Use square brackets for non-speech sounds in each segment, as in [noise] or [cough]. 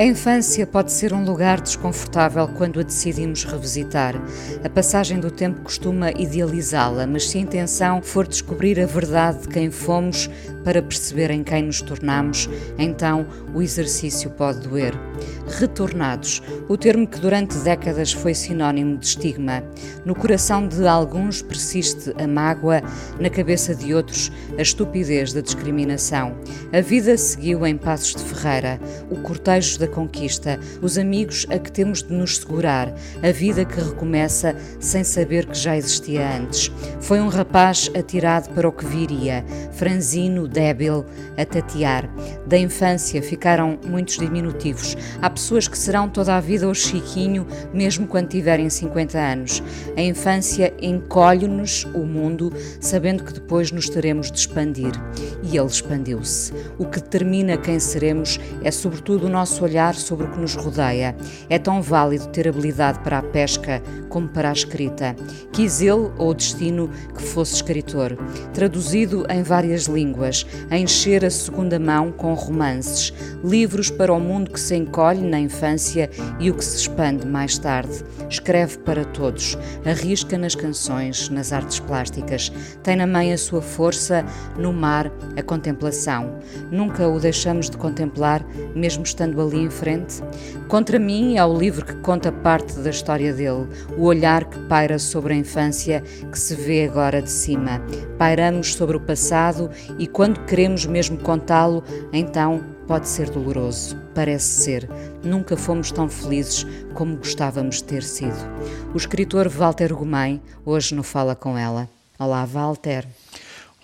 A infância pode ser um lugar desconfortável quando a decidimos revisitar. A passagem do tempo costuma idealizá-la, mas se a intenção for descobrir a verdade de quem fomos para perceber em quem nos tornamos, então o exercício pode doer. Retornados, o termo que durante décadas foi sinónimo de estigma. No coração de alguns persiste a mágoa, na cabeça de outros a estupidez da discriminação. A vida seguiu em passos de ferreira, o cortejo da conquista, os amigos a que temos de nos segurar, a vida que recomeça sem saber que já existia antes. Foi um rapaz atirado para o que viria, franzino, débil, a tatear. Da infância ficaram muitos diminutivos. Há pessoas que serão toda a vida o Chiquinho, mesmo quando tiverem 50 anos. A infância encolhe-nos o mundo, sabendo que depois nos teremos de expandir. E ele expandiu-se. O que determina quem seremos é, sobretudo, o nosso olhar sobre o que nos rodeia. É tão válido ter habilidade para a pesca como para a escrita. Quis ele, ou o destino, que fosse escritor. Traduzido em várias línguas, a encher a segunda mão com romances, livros para o mundo que se encolhe na infância e o que se expande mais tarde. Escreve para todos, arrisca nas canções, nas artes plásticas, tem na mãe a sua força, no mar a contemplação. Nunca o deixamos de contemplar, mesmo estando ali frente? Contra mim é o livro que conta parte da história dele, o olhar que paira sobre a infância que se vê agora de cima. Pairamos sobre o passado e quando queremos mesmo contá-lo, então pode ser doloroso. Parece ser. Nunca fomos tão felizes como gostávamos de ter sido. O escritor Walter Gomes hoje não fala com ela. Olá, Walter.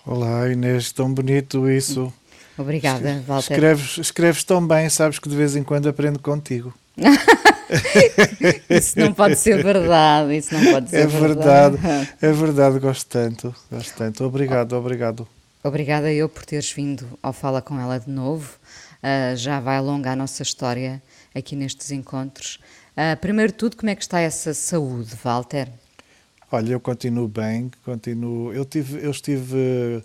Olá, Inês, tão bonito isso. Obrigada, Walter. Escreves, escreves tão bem, sabes que de vez em quando aprendo contigo. [laughs] isso não pode ser verdade, isso não pode ser é verdade. verdade. É verdade, gosto tanto, gosto tanto. Obrigado, obrigado. Obrigada eu por teres vindo ao Fala com ela de novo. Uh, já vai alongar a nossa história aqui nestes encontros. Uh, primeiro de tudo, como é que está essa saúde, Walter? Olha, eu continuo bem, continuo. Eu tive, eu estive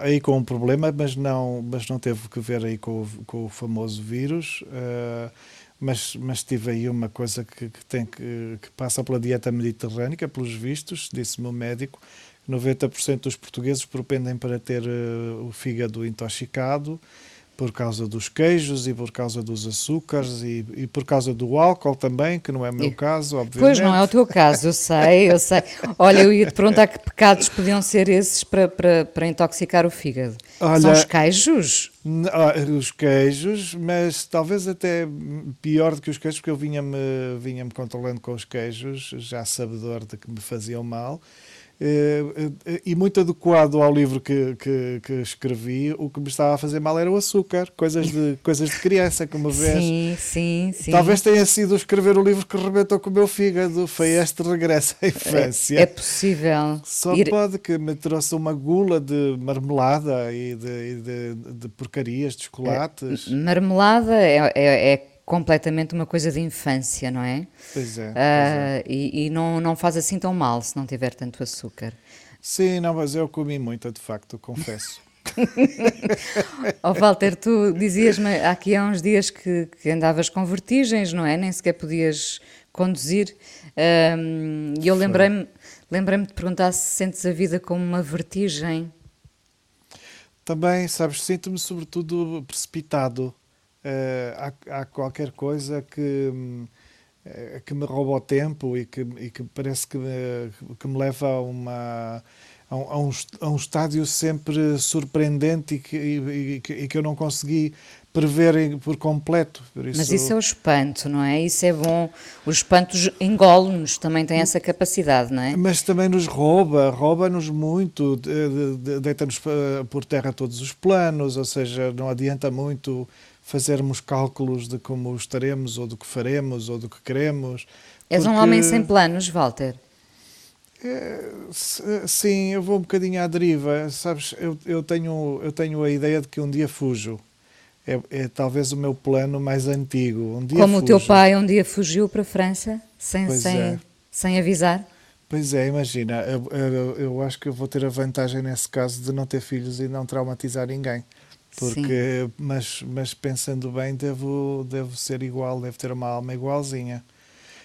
aí com um problema, mas não, mas não teve que ver aí com, com o famoso vírus. Uh, mas, mas tive aí uma coisa que, que tem que, que passa pela dieta mediterrânica, pelos vistos, disse-me o médico, 90% dos portugueses propendem para ter uh, o fígado intoxicado por causa dos queijos e por causa dos açúcares e, e por causa do álcool também, que não é o meu caso, obviamente. Pois não é o teu caso, eu sei, eu sei. Olha, eu ia te perguntar que pecados podiam ser esses para, para, para intoxicar o fígado. Olha, São os queijos? Os queijos, mas talvez até pior do que os queijos, porque eu vinha-me vinha -me controlando com os queijos, já sabedor de que me faziam mal. Eh, eh, e muito adequado ao livro que, que, que, escrevi, o que me estava a fazer mal era o açúcar, coisas de, [laughs] coisas de criança, como vês. Sim, sim, sim. Talvez tenha sido escrever o livro que rebentou com o meu fígado, foi este regresso à infância. É, é possível. Só Ir... pode que me trouxe uma gula de marmelada e de, de, de porcarias, de chocolates. Marmelada é, é, é completamente uma coisa de infância, não é? Pois é. Uh, pois é. E, e, não, não faz assim tão mal se não tiver tanto açúcar. Sim, não, mas eu comi muito, de facto, confesso. [laughs] [laughs] oh, Walter, tu dizias-me aqui há uns dias que, que, andavas com vertigens, não é? Nem sequer podias conduzir. E eu lembrei-me lembrei de perguntar se sentes a vida como uma vertigem. Também, sabes, sinto-me sobretudo precipitado. Eh, há, há, qualquer coisa que, eh, que me rouba o tempo e que, e que parece que me, que me leva a uma, a, um, a, um, estádio sempre surpreendente e que, e, e que eu não consegui prever por completo. Por isso... Mas isso é o espanto, não é? Isso é bom. Os espantos engolem-nos, também tem essa capacidade, não é? Mas também nos rouba, rouba-nos muito, deita-nos por terra todos os planos, ou seja, não adianta muito fazermos cálculos de como estaremos, ou do que faremos, ou do que queremos. És porque... um homem sem planos, Walter? É, sim, eu vou um bocadinho à deriva. Sabes, eu, eu, tenho, eu tenho a ideia de que um dia fujo. É, é talvez o meu plano mais antigo. Um dia Como fujo. o teu pai um dia fugiu para a França, sem, sem, é. sem avisar? Pois é, imagina, eu, eu, eu, acho que eu vou ter a vantagem nesse caso de não ter filhos e não traumatizar ninguém. Porque, mas, mas pensando bem, devo, devo ser igual, devo ter uma alma igualzinha.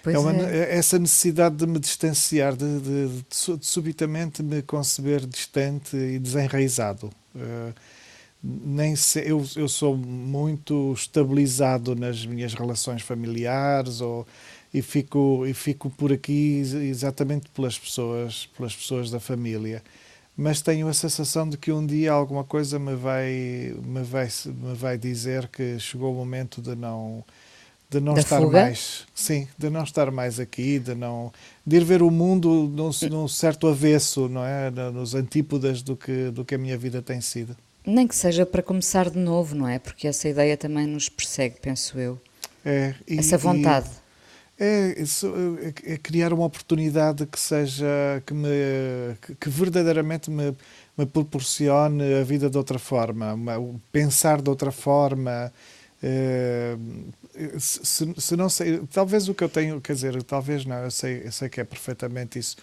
Pois é uma, é. Essa necessidade de me distanciar, de, de, de, de, subitamente me conceber distante e desenraizado. Uh, nem se, eu, eu sou muito estabilizado nas minhas relações familiares ou, e, fico, e fico por aqui exatamente pelas pessoas, pelas pessoas da família. Mas tenho a sensação de que um dia alguma coisa me vai, me vai, me vai dizer que chegou o momento de não de não da estar fuga? mais, sim, de não estar mais aqui, de não de ir ver o mundo num, num certo avesso, não é, nos antípodas do que do que a minha vida tem sido. Nem que seja para começar de novo, não é? Porque essa ideia também nos persegue, penso eu. É, e, essa vontade. E, é, isso, é, é, criar uma oportunidade que seja que me que, verdadeiramente me, me proporcione a vida de outra forma, uma, pensar de outra forma, eh, se, se, não sei, talvez o que eu tenho, quer dizer, talvez não, eu sei, eu sei que é perfeitamente isso.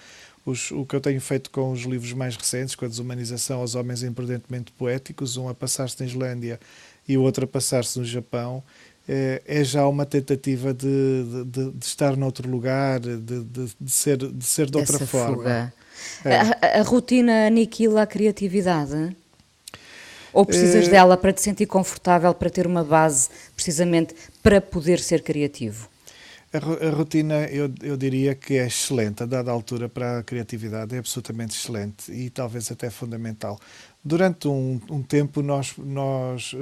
Os, o que eu tenho feito com os livros mais recentes, com a desumanização aos homens imprudentemente poéticos, um a passar-se na Islândia e o outro a passar-se no Japão, é, é, já uma tentativa de, de, de, estar noutro lugar, de, de, de ser, de ser de outra Essa forma. É. A, a, rotina aniquila a criatividade? Ou precisas é... dela para te sentir confortável, para ter uma base, precisamente para poder ser criativo? A, rotina, eu, eu diria que é excelente, a dada altura para a criatividade, é absolutamente excelente e talvez até fundamental. Durante um, um tempo, nós, nós,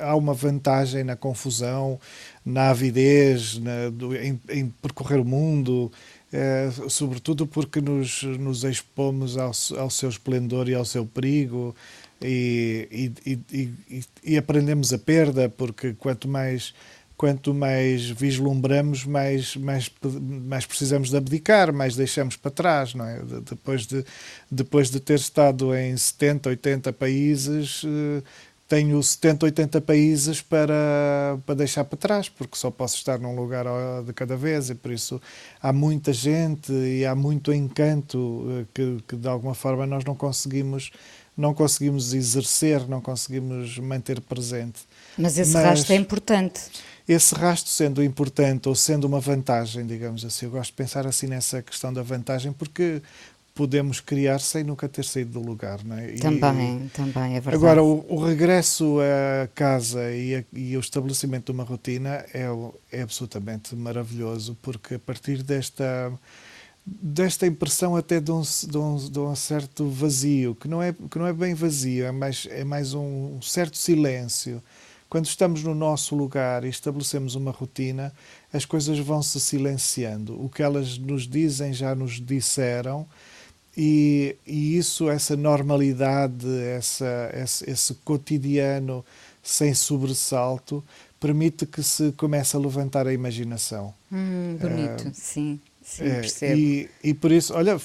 há uma vantagem na confusão, na avidez, na, do, em, em percorrer o mundo, é, sobretudo porque nos, nos expomos ao, ao seu esplendor e ao seu perigo, e, e, e, e, aprendemos a perda, porque quanto mais quanto mais vislumbramos, mais, mais, mais precisamos de abdicar, mais deixamos para trás, não é? Depois de, depois de ter estado em 70, 80 países, eh, tenho 70, 80 países para, para deixar para trás, porque só posso estar num lugar de cada vez e por isso há muita gente e há muito encanto eh, que, que de alguma forma nós não conseguimos não conseguimos exercer, não conseguimos manter presente. Mas esse Mas rastro é importante. Esse rastro sendo importante ou sendo uma vantagem, digamos assim, eu gosto de pensar assim nessa questão da vantagem, porque podemos criar sem nunca ter saído do lugar, não é? Também, e, também, é verdade. Agora, o, o regresso à casa e, a, e, o estabelecimento de uma rotina é, é absolutamente maravilhoso, porque a partir desta desta impressão até de um, de, um, de um, certo vazio, que não é, que não é bem vazio, é mais, é mais um certo silêncio. Quando estamos no nosso lugar e estabelecemos uma rotina, as coisas vão se silenciando. O que elas nos dizem já nos disseram, e, e isso, essa normalidade, essa, esse, esse cotidiano sem sobressalto, permite que se comece a levantar a imaginação. Hum, bonito, uh, sim. Sim, é, percebo. E, e por isso, olha,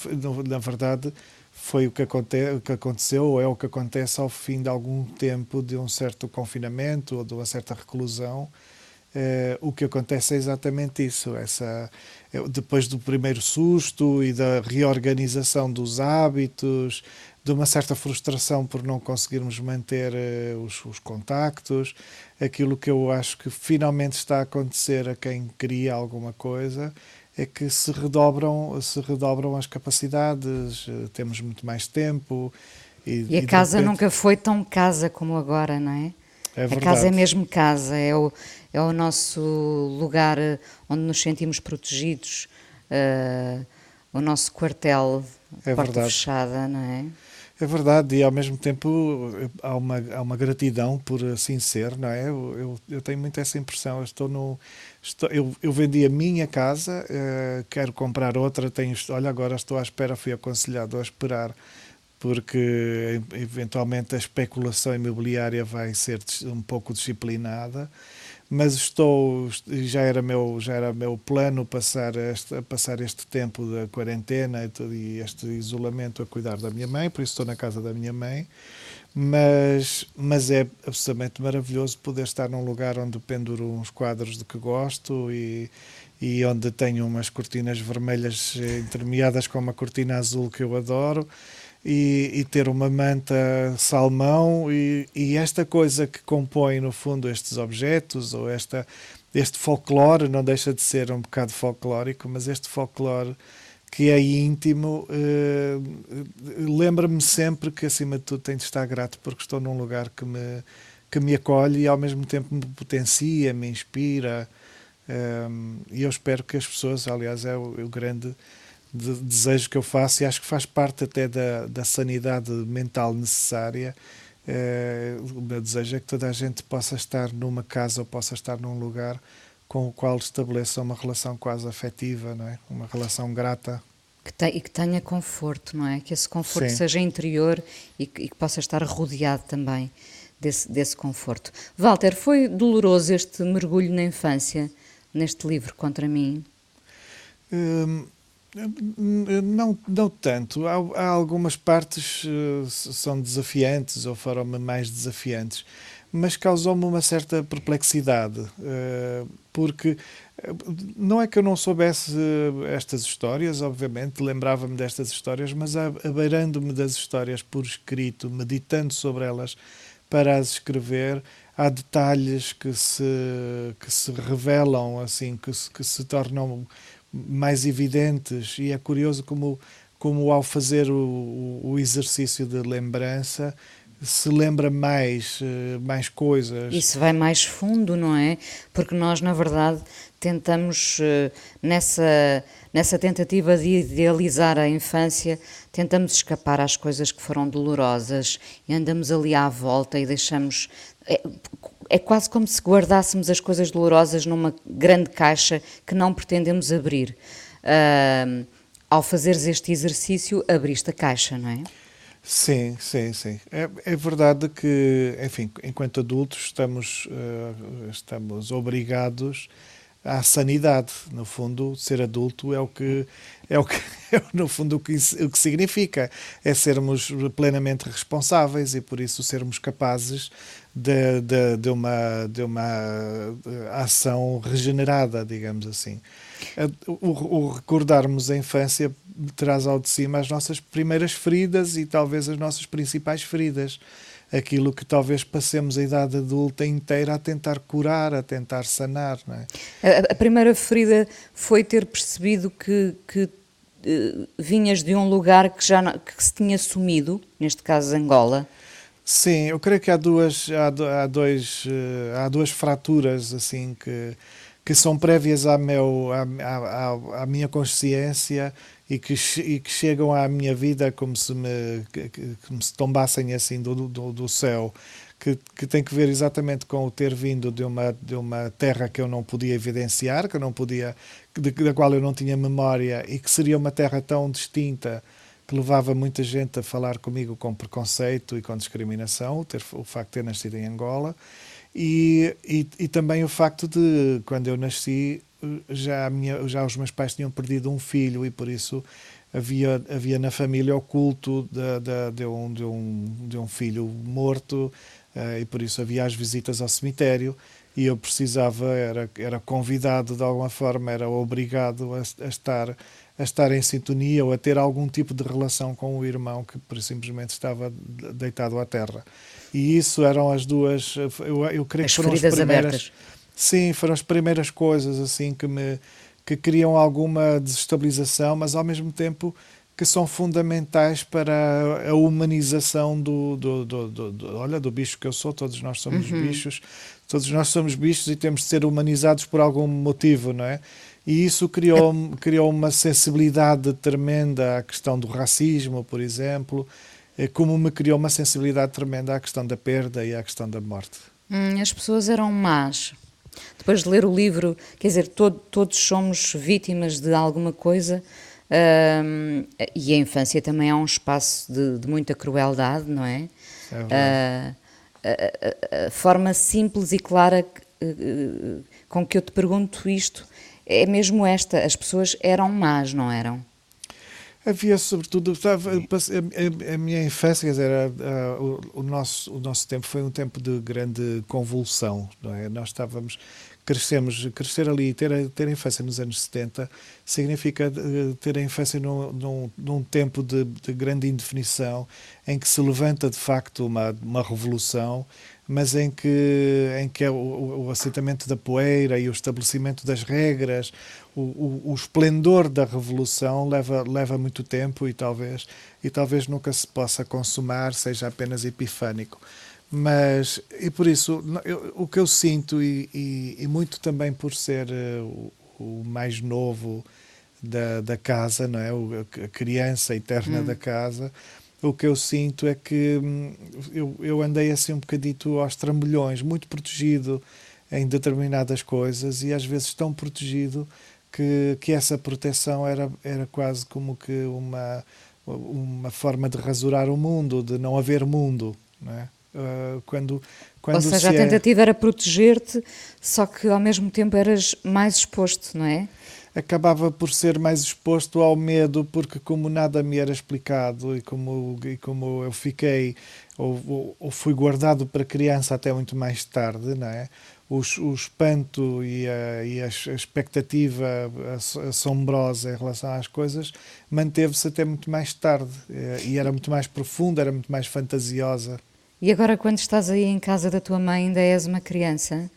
na verdade, foi o que, aconte, o que aconteceu, ou é o que acontece ao fim de algum tempo de um certo confinamento ou de uma certa reclusão. É, o que acontece é exatamente isso. Essa, é, depois do primeiro susto e da reorganização dos hábitos, de uma certa frustração por não conseguirmos manter uh, os, os, contactos, aquilo que eu acho que finalmente está a acontecer a quem cria alguma coisa é que se redobram, se redobram as capacidades, eh, temos muito mais tempo. E, e a e casa repente... nunca foi tão casa como agora, não é? É a casa é mesmo casa, é o, é o nosso lugar eh, onde nos sentimos protegidos, uh, o nosso quartel É porta verdade. fechada, não é? É verdade, e ao mesmo tempo há uma, há uma gratidão por assim ser, não é? Eu, eu, eu tenho muito essa impressão. Eu estou no. Estou, eu, eu vendi a minha casa, eh, quero comprar outra, tenho, olha, agora estou à espera, fui aconselhado a esperar, porque eventualmente a especulação imobiliária vai ser um pouco disciplinada. Mas estou, já era meu, já era meu plano passar este, passar este tempo da quarentena e, este isolamento a cuidar da minha mãe, por isso estou na casa da minha mãe. Mas, mas é absolutamente maravilhoso poder estar num lugar onde penduro uns quadros de que gosto e, e onde tenho umas cortinas vermelhas eh, intermeadas com uma cortina azul que eu adoro e, e ter uma manta salmão e, e esta coisa que compõe no fundo estes objetos ou esta este folclore não deixa de ser um bocado folclórico mas este folclore que é íntimo eh, lembra-me sempre que acima de tudo tenho de estar grato porque estou num lugar que me que me acolhe e ao mesmo tempo me potencia me inspira um, e eu espero que as pessoas aliás é o, o grande de desejo que eu faço e acho que faz parte até da, da sanidade mental necessária. Eh, o meu desejo é que toda a gente possa estar numa casa ou possa estar num lugar com o qual estabeleça uma relação quase afetiva, não é? uma relação grata. Que te, e que tenha conforto, não é? Que esse conforto Sim. seja interior e que, e que possa estar rodeado também desse, desse conforto. Walter, foi doloroso este mergulho na infância neste livro contra mim? Hum, não, não tanto. Há, há algumas partes uh, são desafiantes ou foram-me mais desafiantes, mas causou-me uma certa perplexidade, uh, porque não é que eu não soubesse estas histórias, obviamente, lembrava-me destas histórias, mas abeirando-me das histórias por escrito, meditando sobre elas para as escrever, há detalhes que se, que se revelam, assim, que se, que se tornam mais evidentes e é curioso como, como ao fazer o, o exercício de lembrança se lembra mais, mais coisas. Isso vai mais fundo, não é? Porque nós, na verdade, tentamos, nessa, nessa tentativa de idealizar a infância, tentamos escapar às coisas que foram dolorosas e andamos ali à volta e deixamos. É, é quase como se guardássemos as coisas dolorosas numa grande caixa que não pretendemos abrir. Uh, ao fazeres este exercício, abriste a caixa, não é? Sim, sim, sim. É, é verdade que, enfim, enquanto adultos estamos, uh, estamos obrigados à sanidade. No fundo, ser adulto é o que é o que [laughs] é, no fundo o que, o que significa é sermos plenamente responsáveis e por isso sermos capazes de, de, de, uma, de uma ação regenerada, digamos assim. O, o, recordarmos a infância traz ao de cima as nossas primeiras feridas e talvez as nossas principais feridas. Aquilo que talvez passemos a idade adulta inteira a tentar curar, a tentar sanar. É? a, a primeira ferida foi ter percebido que, que uh, vinhas de um lugar que já que se tinha sumido, neste caso Angola. Sim, eu creio que há duas, há, há, dois, uh, há duas fraturas assim que, que são prévias à, meu, à, à, à minha consciência e que, e que chegam à minha vida como se me, me se tombassem assim do, do, do céu, que, que tem que ver exatamente com o ter vindo de uma, de uma terra que eu não podia evidenciar, que eu não podia, de, da qual eu não tinha memória e que seria uma terra tão distinta que levava muita gente a falar comigo com preconceito e com discriminação, o, ter, o facto de ter nascido em Angola, e, e, e também o facto de, quando eu nasci, já, minha, já os meus pais tinham perdido um filho e por isso havia, havia na família o culto de, de, de, um, de, um, de um filho morto uh, e por isso havia as visitas ao cemitério. E eu precisava, era, era convidado de alguma forma, era obrigado a, a estar a estar em sintonia ou a ter algum tipo de relação com o irmão que por simplesmente estava deitado à terra. E isso eram as duas, eu, eu creio as que foram as primeiras. Abertas. Sim, foram as primeiras coisas assim que me que criam alguma desestabilização, mas ao mesmo tempo que são fundamentais para a humanização do, do, do, do, do olha, do bicho que eu sou, todos nós somos uhum. bichos, todos nós somos bichos e temos de ser humanizados por algum motivo, não é? E isso criou, criou uma sensibilidade tremenda à questão do racismo, por exemplo, eh, como me criou uma sensibilidade tremenda à questão da perda e à questão da morte. Hum, as pessoas eram más. Depois de ler o livro, quer dizer, todo, todos somos vítimas de alguma coisa. Um, e a infância também é um espaço de, de muita crueldade, não é? é a, a, a, forma simples e clara uh, com que eu te pergunto isto é mesmo esta: as pessoas eram más, não eram? Havia, sobretudo, a, minha infância, quer dizer, o, nosso, o nosso tempo foi um tempo de grande convulsão, não é? Nós estávamos, crescemos, crescer ali e ter, ter a infância nos anos 70 significa eh, ter a infância num, num, num tempo de, de, grande indefinição, em que se levanta de facto uma, uma revolução mas em que, em que é o, o assentamento da poeira e o estabelecimento das regras, o, o, o, esplendor da revolução leva, leva muito tempo e talvez, e talvez nunca se possa consumar, seja apenas epifânico. Mas, e por isso, eu, o que eu sinto, e, e, e muito também por ser uh, o, mais novo da, da casa, não é? O, a criança eterna hum. da casa, o que eu sinto é que hum, eu, eu andei assim um bocadito aos trambolhões, muito protegido em determinadas coisas e às vezes tão protegido que, que essa proteção era, era quase como que uma, uma forma de rasurar o mundo, de não haver mundo. Não é? Uh, quando, quando Ou seja, a é tentativa é... era proteger-te, só que ao mesmo tempo eras mais exposto, não é? Acabava por ser mais exposto ao medo, porque como nada me era explicado e como, e como eu fiquei ou, ou, fui guardado para criança até muito mais tarde, não é? O, o espanto e a, e a expectativa assombrosa em relação às coisas manteve-se até muito mais tarde eh, e era muito mais profunda, era muito mais fantasiosa. E agora, quando estás aí em casa da tua mãe, ainda és uma criança?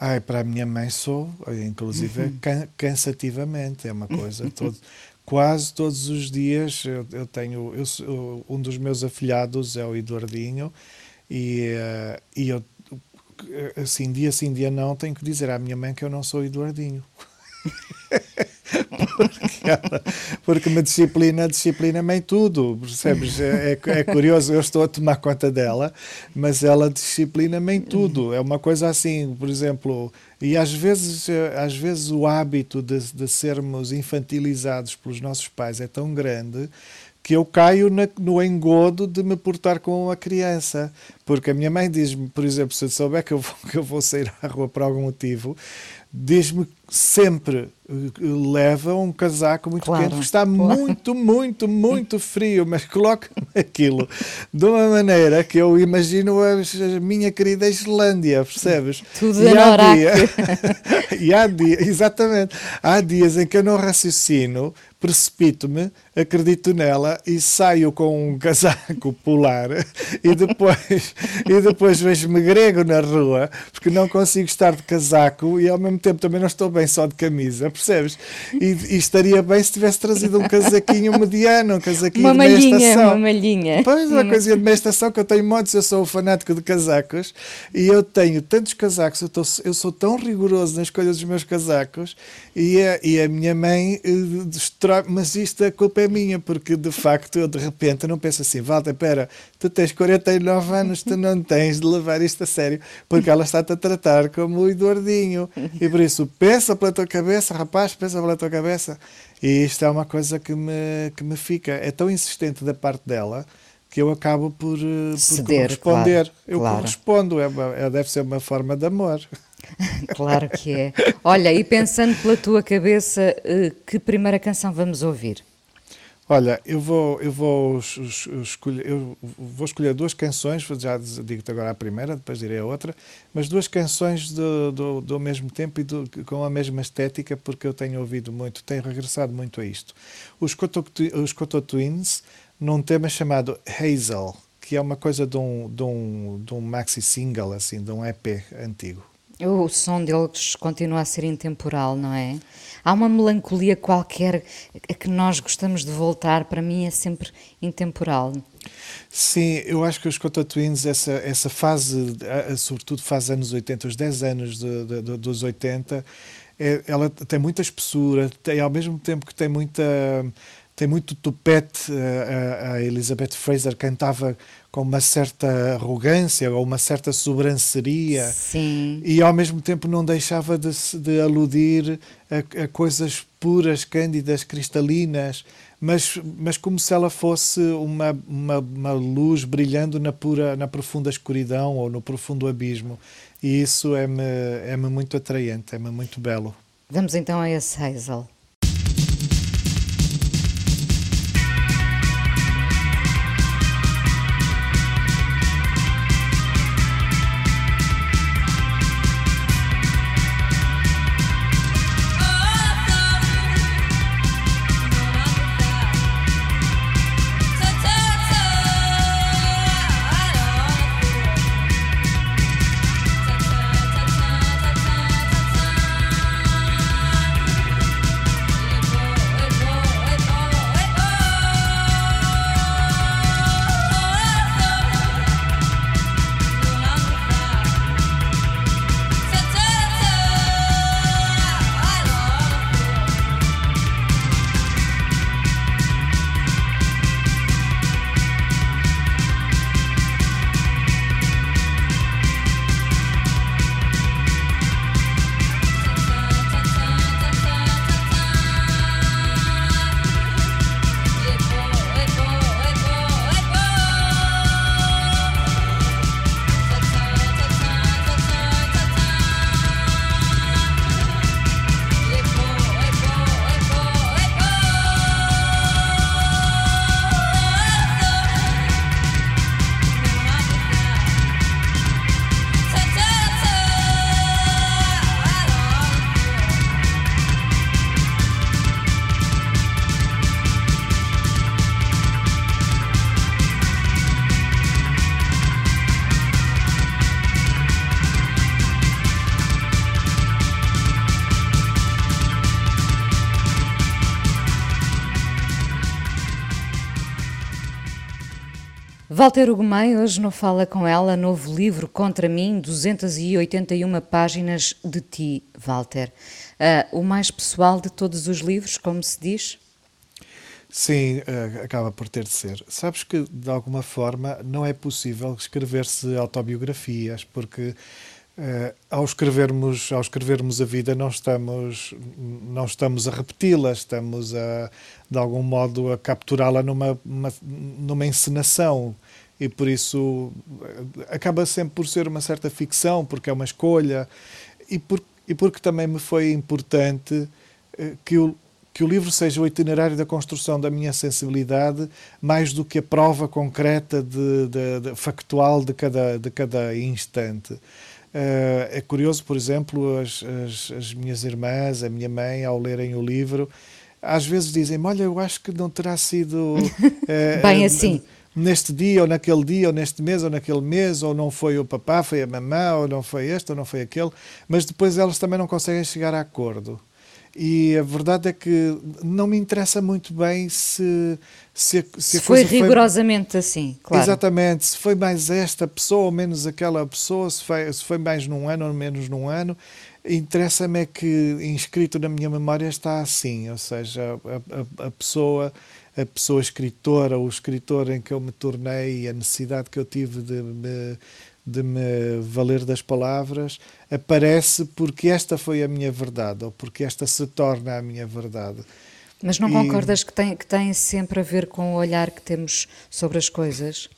Ai, para a minha mãe sou, inclusive uhum. cansativamente, é uma coisa todo, quase todos os dias eu, eu tenho, eu, um dos meus afilhados é o Eduardinho e, uh, e eu assim, dia sim, dia não, tenho que dizer à minha mãe que eu não sou Eduardinho. [laughs] porque, porque me disciplina, disciplina-me em tudo, percebes? É, é, é, curioso, eu estou a tomar conta dela, mas ela disciplina-me em tudo. É uma coisa assim, por exemplo, e às vezes, às vezes o hábito de, de sermos infantilizados pelos nossos pais é tão grande que eu caio na, no engodo de me portar com a criança. Porque a minha mãe diz-me, por exemplo, se eu souber que eu, vou, [laughs] que eu vou sair à rua por algum motivo, diz-me sempre eh, leva um casaco muito claro. quente, porque está muito, muito, muito frio, mas coloca-me [laughs] aquilo de uma maneira que eu imagino a, minha querida Islândia, percebes? Tudo e há dia, [laughs] E há dias, exatamente, há dias em que eu não raciocino, precipito-me, acredito nela e saio com um casaco polar [laughs] e depois, e depois vejo-me grego na rua porque não consigo estar de casaco e ao mesmo tempo também não estou bem só de camisa, percebes? E, e estaria bem se tivesse trazido um casaquinho mediano, um casaquinho uma de meia estação. Uma malhinha. Pois, uma coisinha de meia estação que eu tenho montes, eu sou um fanático de casacos e eu tenho tantos casacos, eu, tô, eu sou tão rigoroso na escolha dos meus casacos e a, e a minha mãe uh, destrói, mas isto a culpa é minha, porque de facto eu de repente não penso assim, Walter, espera, tu tens 49 anos, tu não tens de levar isto a sério, porque ela está-te a tratar como o Eduardinho. E por isso, pensa pela tua cabeça, rapaz, pensa pela tua cabeça. E isto é uma coisa que me, que me fica. É tão insistente da parte dela que eu acabo por, eh, por Ceder, corresponder. Claro, eu claro. correspondo, é, uma, é deve ser uma forma de amor. [laughs] claro que é. Olha, e pensando pela tua cabeça, eh, que primeira canção vamos ouvir? Olha, eu vou, eu vou escolher, eu vou escolher duas canções, já digo-te agora a primeira, depois direi a outra, mas duas canções do, do, do mesmo tempo e do, com a mesma estética, porque eu tenho ouvido muito, tenho regressado muito a isto. Os Coto, os Coto Twins, num tema chamado Hazel, que é uma coisa de um, de um, de um maxi single, assim, de um EP antigo. O som deles continua a ser intemporal, não é? Há uma melancolia qualquer a que nós gostamos de voltar, para mim é sempre intemporal. Sim, eu acho que os Cota Twins, essa, essa fase, sobretudo fase anos 80, os 10 anos de, de, dos 80, é, ela tem muita espessura, tem, ao mesmo tempo que tem muita tem muito tupete. A, a Elizabeth Fraser cantava com uma certa arrogância ou uma certa sobranceria Sim. e ao mesmo tempo não deixava de, de aludir a, a, coisas puras, cândidas, cristalinas, mas, mas como se ela fosse uma, uma, uma luz brilhando na, pura, na profunda escuridão ou no profundo abismo. E isso é-me é -me muito atraente, é-me muito belo. Vamos então a esse Hazel. Walter Ugumem hoje não fala com ela, novo livro Contra mim, 281 páginas de ti, Walter. Uh, o mais pessoal de todos os livros, como se diz? Sim, uh, acaba por ter de ser. Sabes que, de alguma forma, não é possível escrever-se autobiografias, porque Uh, ao escrevermos ao escrevermos a vida não estamos não estamos a repeti-la estamos a de algum modo a capturá-la numa uma, numa encenação. E por isso eh, acaba sempre por ser uma certa ficção porque é uma escolha. E, por, e porque também me foi importante uh, que o que o livro seja o itinerário da construção da minha sensibilidade mais do que a prova concreta de, de, de factual de cada de cada instante Uh, é curioso, por exemplo, as, as, as, minhas irmãs, a minha mãe, ao lerem o livro, às vezes dizem: Olha, eu acho que não terá sido uh, [laughs] bem assim. Neste dia, ou naquele dia, ou neste mês, ou naquele mês, ou não foi o papá, foi a mamã, ou não foi este, ou não foi aquele, mas depois elas também não conseguem chegar a acordo. E a verdade é que não me interessa muito bem se. Se, se, se foi rigorosamente foi... assim, claro. Exatamente, se foi mais esta pessoa ou menos aquela pessoa, se foi, se foi mais num ano ou menos num ano. Interessa-me é que inscrito na minha memória está assim, ou seja, a, a, a pessoa a pessoa escritora, o escritor em que eu me tornei, a necessidade que eu tive de me de me valer das palavras aparece porque esta foi a minha verdade ou porque esta se torna a minha verdade. Mas não e... concordas que tem, que tem sempre a ver com o olhar que temos sobre as coisas?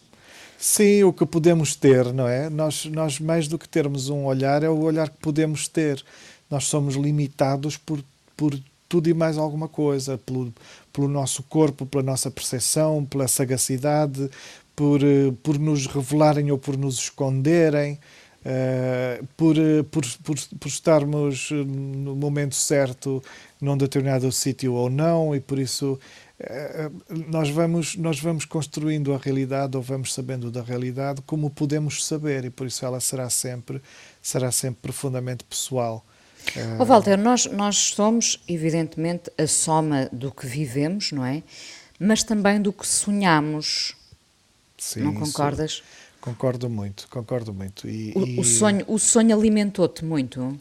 Sim, o que podemos ter, não é? Nós, nós mais do que termos um olhar, é o olhar que podemos ter. Nós somos limitados por, por tudo e mais alguma coisa, pelo, pelo nosso corpo, pela nossa percepção, pela sagacidade, por, eh, por nos revelarem ou por nos esconderem, uh, por, eh, por, por, por, estarmos no momento certo num determinado sítio ou não, e por isso nós, vamos, nós vamos construindo a realidade ou vamos sabendo da realidade como podemos saber, e por isso ela será sempre, será sempre profundamente pessoal. Oh, Walter, nós, nós somos, evidentemente, a soma do que vivemos, não é? Mas também do que sonhamos. Sim, não concordas? Sim. Concordo muito, concordo muito. E, o, e... o, sonho, o sonho alimentou-te muito?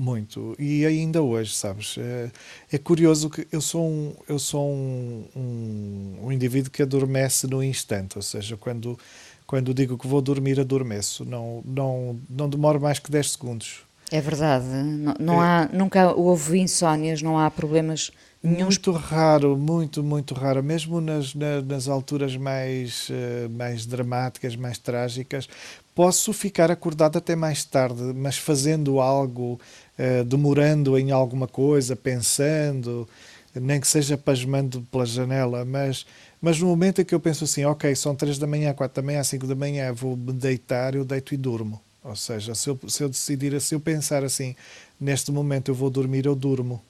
muito. E ainda hoje, sabes? É, é curioso que eu sou um, eu sou um, um, um, indivíduo que adormece no instante, ou seja, quando, quando digo que vou dormir, adormeço. Não, não, não demoro mais que 10 segundos. É verdade. Não, não é. há, nunca houve insónias, não há problemas muito raro, muito, muito raro. Mesmo nas, nas, nas alturas mais, uh, mais dramáticas, mais trágicas, posso ficar acordado até mais tarde, mas fazendo algo, uh, demorando em alguma coisa, pensando, nem que seja pasmando pela janela, mas, mas no momento em que eu penso assim, ok, são três da manhã, quatro da manhã, cinco da manhã, vou me deitar, eu deito e durmo. Ou seja, se eu, se eu decidir, se eu pensar assim, neste momento eu vou dormir, eu durmo.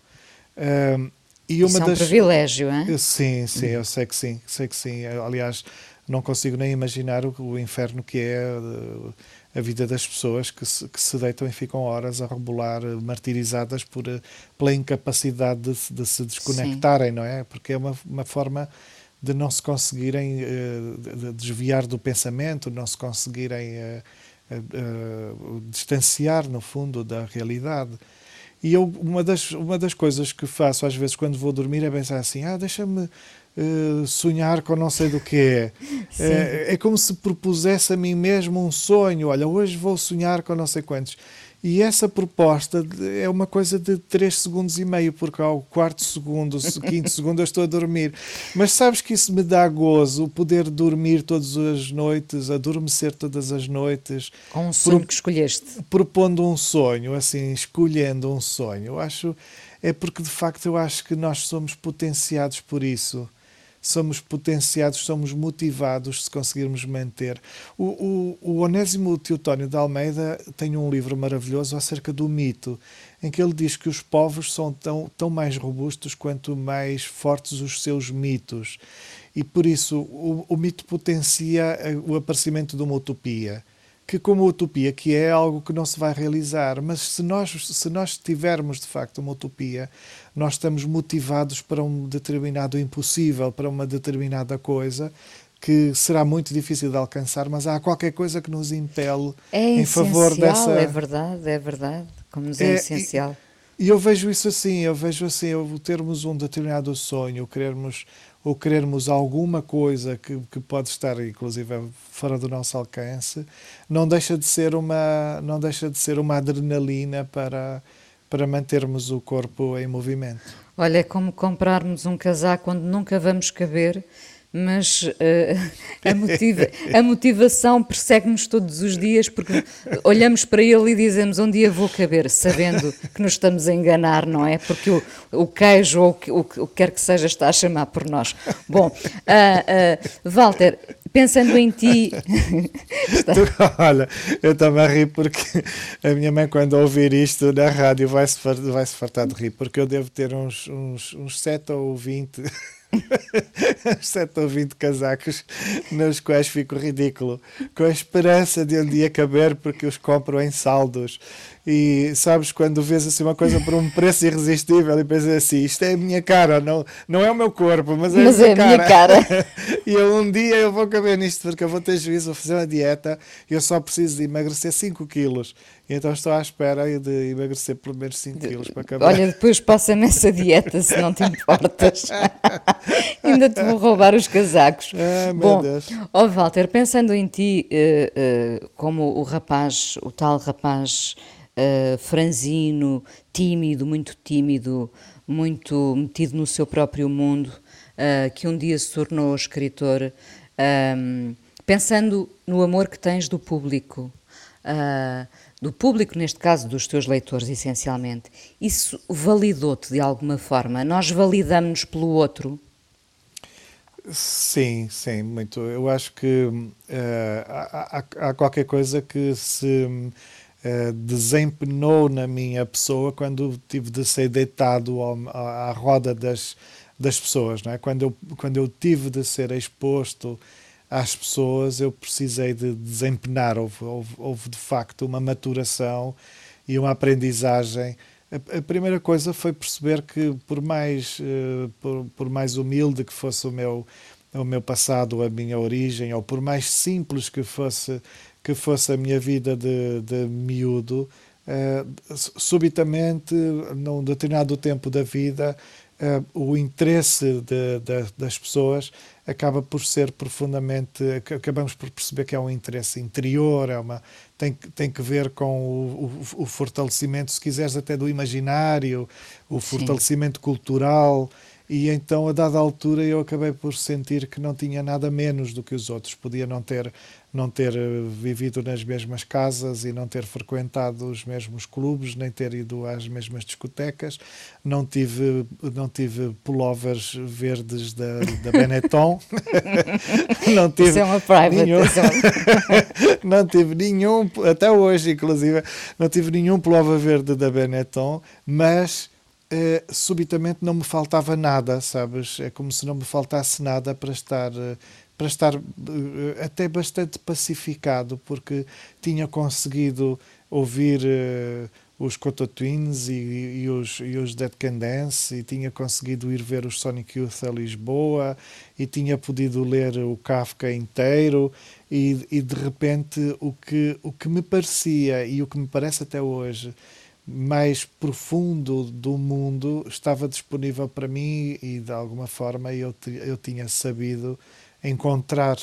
Uh, e uma Isso das... é um privilégio, hein? Sim, sim, eu sei que sim, sei que sim. Aliás, não consigo nem imaginar o, o inferno que é uh, a vida das pessoas que se, que se, deitam e ficam horas a rebolar, martirizadas por, pela incapacidade de, de, se desconectarem, sim. não é? Porque é uma, uma forma de não se conseguirem de desviar do pensamento, não se conseguirem distanciar, no fundo, da realidade. E eu, uma das, uma das coisas que faço às vezes quando vou dormir é pensar assim: ah, deixa-me uh, sonhar com não sei do que é. [laughs] é. É como se propusesse a mim mesmo um sonho: olha, hoje vou sonhar com não sei quantos. E essa proposta é uma coisa de 3 segundos e meio, porque ao quarto segundo, quinto [laughs] segundo eu estou a dormir. Mas sabes que isso me dá gozo, o poder dormir todas as noites, adormecer todas as noites. Com um sonho pro, que escolheste. Propondo um sonho, assim, escolhendo um sonho. Eu acho, é porque de facto eu acho que nós somos potenciados por isso somos potenciados, somos motivados se conseguirmos manter. O, o, o Onésimo Teotónio de Almeida tem um livro maravilhoso acerca do mito, em que ele diz que os povos são tão, tão mais robustos quanto mais fortes os seus mitos. E por isso o, o mito potencia o aparecimento de uma utopia que como utopia, que é algo que não se vai realizar, mas se nós, se nós tivermos de facto uma utopia, nós estamos motivados para um determinado impossível, para uma determinada coisa que será muito difícil de alcançar, mas há qualquer coisa que nos impele é em favor dessa. É verdade, é verdade. Como nos é, é essencial. E, e eu vejo isso assim, eu vejo assim, eu termos um determinado sonho, querermos ou querermos alguma coisa que, que pode estar inclusive fora do nosso alcance, não deixa de ser uma não deixa de ser uma adrenalina para para mantermos o corpo em movimento. Olha, é como comprarmos um casaco onde nunca vamos caber mas uh, [laughs] a, motiva a, motivação persegue-nos todos os dias porque olhamos para ele e dizemos um dia vou caber, sabendo que nos estamos a enganar, não é? Porque o, o queijo ou o, o, que quer que seja está a chamar por nós. Bom, uh, uh, Walter, pensando em ti. [laughs] Olha, eu a rir porque a minha mãe, quando ouvir isto na rádio, vai-se vai -se fartar de rir, porque eu devo ter uns, uns, uns 7 ou 20 [laughs] 7 ou 20 casacos nos quais fico ridículo, com a esperança de um dia caber porque os compro em saldos. E sabes, quando vês assim uma coisa por um preço irresistível e pensas assim, isto é a minha cara, não, não é o meu corpo, mas é mas a minha é cara. Minha cara. [laughs] e eu, um dia eu vou caber nisto porque eu vou ter juízo, vou fazer uma dieta e eu só preciso de emagrecer 5 quilos. Então estou à espera de emagrecer pelo menos 5 quilos para acabar. Olha, depois passa nessa dieta se não te importas. [laughs] Ainda te vou roubar os casacos. Ah, Bom, ó oh Walter, pensando em ti uh, uh, como o rapaz, o tal rapaz uh, franzino, tímido, muito tímido, muito metido no seu próprio mundo, uh, que um dia se tornou escritor, um, pensando no amor que tens do público, uh, do público, neste caso dos teus leitores, essencialmente, isso validou-te de alguma forma? Nós validamos-nos pelo outro? Sim, sim, muito. Eu acho que uh, há, há, qualquer coisa que se uh, desempenou na minha pessoa quando tive de ser deitado ao, à, roda das, das pessoas, não é? Quando eu, quando eu tive de ser exposto às pessoas, eu precisei de desempenar, houve, houve, houve de facto uma maturação e uma aprendizagem. A, a primeira coisa foi perceber que, por mais, uh, por, por mais humilde que fosse o meu, o meu passado, a minha origem, ou por mais simples que fosse que fosse a minha vida de, de miúdo, uh, subitamente, num determinado tempo da vida, uh, o interesse de, de, das pessoas acaba por ser profundamente. Acabamos por perceber que é um interesse interior, é uma, tem, tem que ver com o, o, o fortalecimento, se quiseres, até do imaginário, o fortalecimento Sim. cultural. E então, a dada altura, eu acabei por sentir que não tinha nada menos do que os outros. Podia não ter não ter eh, vivido nas mesmas casas e não ter frequentado os mesmos clubes, nem ter ido às mesmas discotecas, não tive, não tive pullovers verdes da, da Benetton, [laughs] não tive Isso é uma private, nenhum, [laughs] não tive nenhum, até hoje inclusive, não tive nenhum pullover verde da Benetton, mas Uh, subitamente não me faltava nada, sabes? É como se não me faltasse nada para estar uh, para estar eh, até bastante pacificado, porque tinha conseguido ouvir os Coto Twins e, e, os, e os Dead Can Dance, e tinha conseguido ir ver os Sonic Youth a Lisboa, e tinha podido ler o Kafka inteiro, e, e de repente o que, o que me parecia, e o que me parece até hoje, mais profundo do mundo estava disponível para mim e de alguma forma eu, eu tinha sabido encontrar.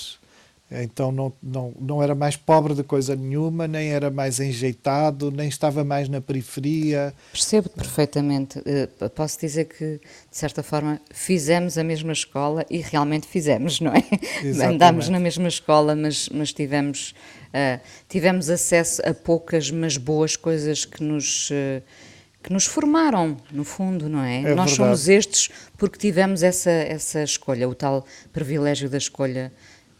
Então não, não, não era mais pobre de coisa nenhuma, nem era mais enjeitado, nem estava mais na periferia. Percebo perfeitamente. Eh, posso dizer que, de certa forma, fizemos a mesma escola e realmente fizemos, não é? [laughs] Exatamente. Andámos na mesma escola, mas, mas tivemos, uh, tivemos acesso a poucas, mas boas coisas que nos. Uh, que nos formaram, no fundo, não é? é Nós verdade. somos estes porque tivemos essa, essa escolha, o tal privilégio da escolha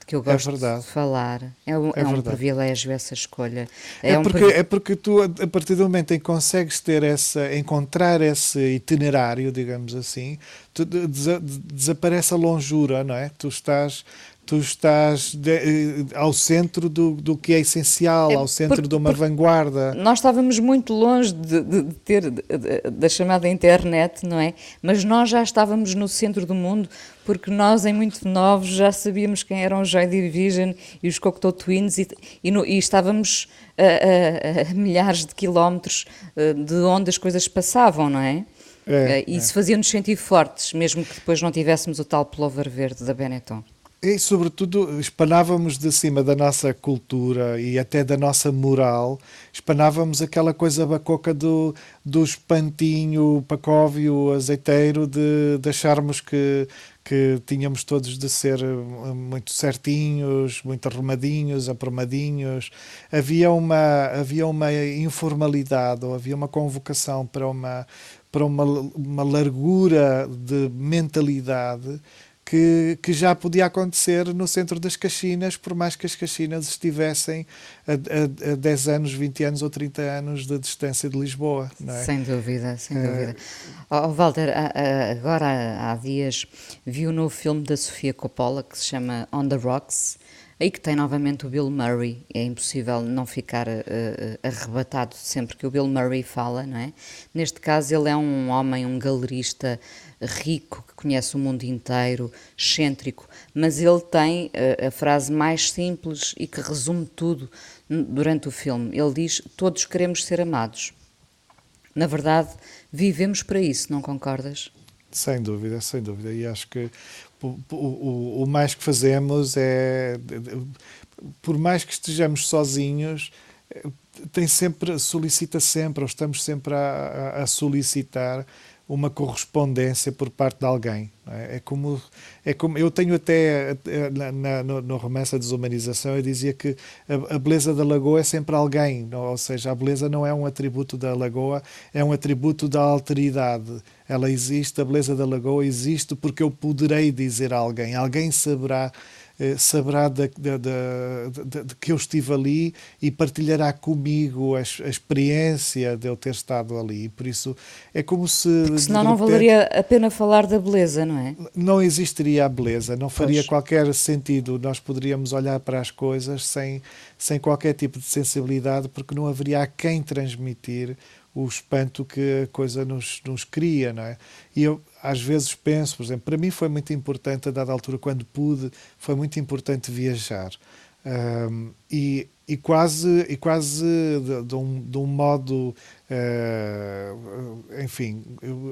que eu é gosto é de falar. É um, é, é um privilégio essa escolha. É, é porque, um... é porque tu, a partir do momento em que consegues ter essa, encontrar esse itinerário, digamos assim, tu, des, desaparece a longura, não é? Tu estás tu estás de, eh, ao centro do, do que é essencial, é, ao centro por, de uma vanguarda. Nós estávamos muito longe de, de, de ter da chamada internet, não é? Mas nós já estávamos no centro do mundo, porque nós, em muito novos, já sabíamos quem eram os Joy Division e os Cocteau Twins e, e, no, e estávamos a, a, a, milhares de quilómetros eh, de onde as coisas passavam, não é? É, eh, e isso é. fazia-nos sentir fortes, mesmo que depois não tivéssemos o tal pullover verde da Benetton. E, sobretudo, espanávamos de cima da nossa cultura e até da nossa moral, espanávamos aquela coisa bacoca do, do espantinho pacóvio azeiteiro de, de acharmos que, que tínhamos todos de ser eh, muito certinhos, muito arrumadinhos, aprumadinhos. Havia uma, havia uma informalidade, ou havia uma convocação para uma, para uma, uma largura de mentalidade que, que, já podia acontecer no centro das Caxinas, por mais que as Caxinas estivessem a, a, a 10 anos, 20 anos ou 30 anos de distância de Lisboa. É? Sem dúvida, sem dúvida. Oh, Walter, agora há dias vi o um novo filme da Sofia Coppola que se chama On the Rocks. Aí que tem novamente o Bill Murray, é impossível não ficar uh, arrebatado sempre que o Bill Murray fala, não é? Neste caso, ele é um homem, um galerista rico, que conhece o mundo inteiro, excêntrico, mas ele tem uh, a frase mais simples e que resume tudo durante o filme. Ele diz: Todos queremos ser amados. Na verdade, vivemos para isso, não concordas? Sem dúvida, sem dúvida. E acho que o, o, o mais que fazemos é. Por mais que estejamos sozinhos, tem sempre, solicita sempre, ou estamos sempre a, a solicitar uma correspondência por parte de alguém. É? é? como, é como eu tenho até na, na, no, romance A Desumanização eu dizia que a, a, beleza da lagoa é sempre alguém, não? ou seja, a beleza não é um atributo da lagoa, é um atributo da alteridade. Ela existe, a beleza da lagoa existe porque eu poderei dizer a alguém, alguém saberá saberá de, de, de, de, que eu estive ali e partilhará comigo a, a, experiência de eu ter estado ali. Por isso é como se. Porque senão não valeria a pena falar da beleza, não é? Não existiria a beleza, não faria pois. qualquer sentido. Nós poderíamos olhar para as coisas sem, sem qualquer tipo de sensibilidade, porque não haveria a quem transmitir o espanto que a coisa nos, nos cria, não é? E eu às vezes penso, por exemplo, para mim foi muito importante, a dada altura, quando pude, foi muito importante viajar. Um, e, e, quase, e quase de, de, um, de um modo, uh, enfim,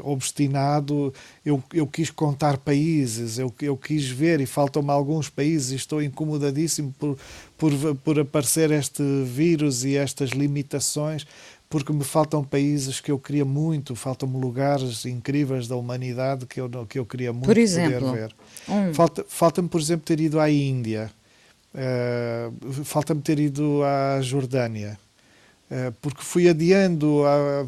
obstinado, eu, eu quis contar países, eu, eu quis ver e faltam-me alguns países e estou incomodadíssimo por, por, por aparecer este vírus e estas limitações porque me faltam países que eu queria muito, faltam-me lugares incríveis da humanidade que eu, que eu queria muito por exemplo, poder ver. Um. Falta, falta-me, por exemplo, ter ido à Índia, uh, falta-me ter ido à Jordânia, uh, porque fui adiando,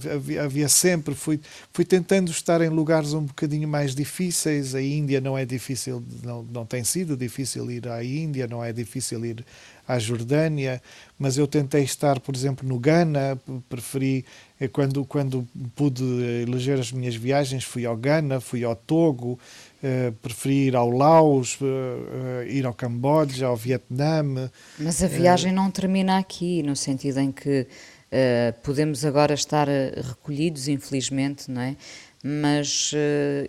havia, havia, sempre, fui, fui tentando estar em lugares um bocadinho mais difíceis. A Índia não é difícil, não, não tem sido difícil ir à Índia, não é difícil ir à Jordânia, mas eu tentei estar, por exemplo, no Ghana, preferi, eh, quando, quando pude eleger as minhas viagens, fui ao Ghana, fui ao Togo, uh, preferi ir ao Laos, uh, uh, ir ao Camboja, ao Vietnã. Mas a viagem não termina aqui, no sentido em que podemos agora estar recolhidos, infelizmente, não é? Mas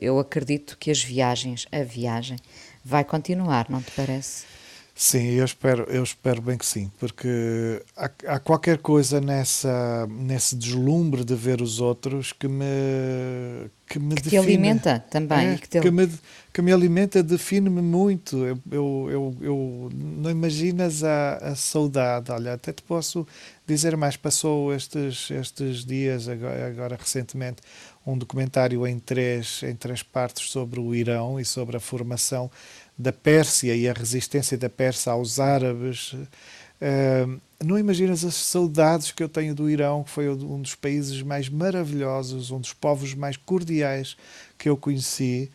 eu acredito que as viagens, a viagem, vai continuar, não te parece? Sim, eu espero, eu espero bem que sim, porque há, há, qualquer coisa nessa, nesse deslumbre de ver os outros que me que me que define, te alimenta também, é, que, te... que, me, que me alimenta, define-me muito. Eu, eu, eu, eu, não imaginas a, a saudade. Olha, até te posso dizer mais. Passou estes, estes dias, agora, agora recentemente, um documentário em três, em três partes sobre o Irão e sobre a formação da Pérsia e a resistência da Pérsia aos árabes. Uh, não imaginas as saudades que eu tenho do Irão, que foi um dos países mais maravilhosos, um dos povos mais cordiais que eu conheci.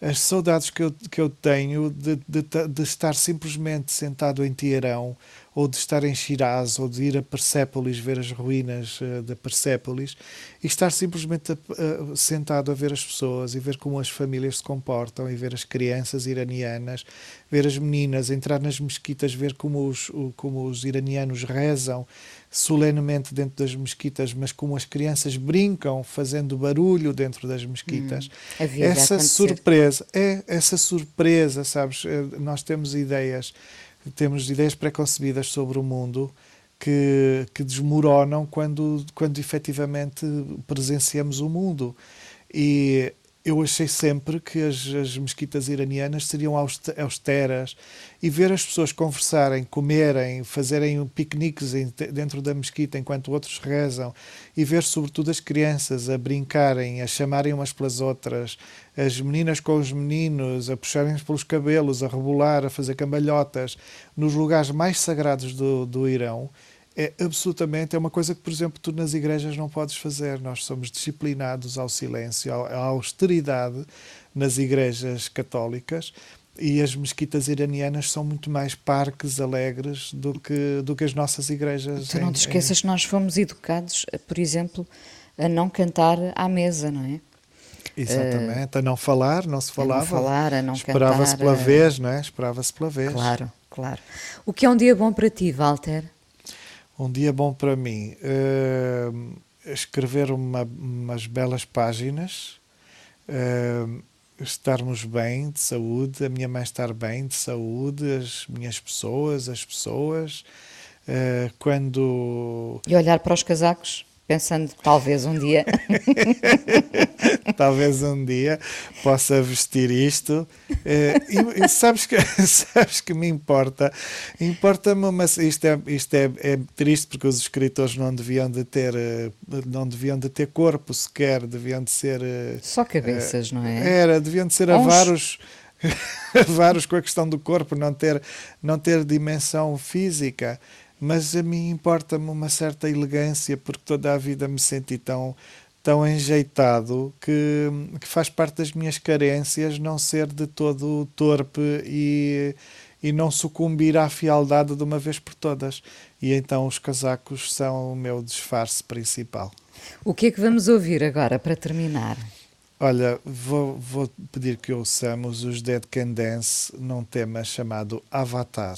As saudades que eu, que eu tenho de, de, de estar simplesmente sentado em Teherão, ou de estar em Shiraz, ou de ir a Persépolis, ver as ruínas uh, de Persépolis, e estar simplesmente uh, sentado a ver as pessoas e ver como as famílias se comportam, e ver as crianças iranianas, ver as meninas, entrar nas mesquitas, ver como os, o, como os iranianos rezam solenemente dentro das mesquitas, mas como as crianças brincam fazendo barulho dentro das mesquitas. Hum, essa surpresa, é essa surpresa, sabes? Eh, nós temos ideias temos ideias preconcebidas sobre o mundo que, que desmoronam quando, quando efetivamente presenciamos o mundo. E eu achei sempre que as, as mesquitas iranianas seriam austeras e ver as pessoas conversarem, comerem, fazerem piqueniques dentro da mesquita enquanto outros rezam e ver sobretudo as crianças a brincarem, a chamarem umas pelas outras, as meninas com os meninos, a puxarem pelos cabelos, a rebolar, a fazer cambalhotas nos lugares mais sagrados do, do Irão é absolutamente, é uma coisa que, por exemplo, tu nas igrejas não podes fazer. Nós somos disciplinados ao silêncio, à austeridade nas igrejas católicas e as mesquitas iranianas são muito mais parques alegres do que, do que as nossas igrejas. Tu não te esqueças que nós fomos educados, por exemplo, a não cantar à mesa, não é? Exatamente, uh, a não falar, não se falava. A não falar, a não Esperava-se pela vez, não é? Esperava-se pela vez. Claro, claro. O que é um dia bom para ti, Walter? Um dia bom para mim. Uh, escrever uma, umas belas páginas, uh, estarmos bem de saúde, a minha mãe estar bem de saúde, as minhas pessoas, as pessoas. Uh, quando. E olhar para os casacos? Pensando talvez um dia. [laughs] talvez um dia possa vestir isto. Eh, e, e, sabes, que, [laughs] sabes que me importa? Importa-me, mas isto, é, isto é, é triste porque os escritores não deviam de ter, eh, não deviam de ter corpo sequer, deviam de ser. Eh, Só cabeças, não é? Era, deviam de ser avaros. [laughs] avaros com a questão do corpo, não ter, não ter dimensão física mas a mim importa-me uma certa elegância porque toda a vida me senti tão tão enjeitado que, que faz parte das minhas carências não ser de todo torpe e, e não sucumbir à fialdade de uma vez por todas. E então os casacos são o meu disfarce principal. O que é que vamos ouvir agora para terminar? Olha, vou, vou pedir que ouçamos os Dead Can Dance num tema chamado Avatar.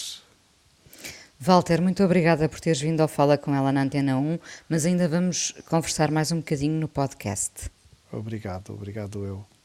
Walter, muito obrigada por teres vindo ao Fala com ela na Antena 1, mas ainda vamos conversar mais um bocadinho no podcast. Obrigado, obrigado eu.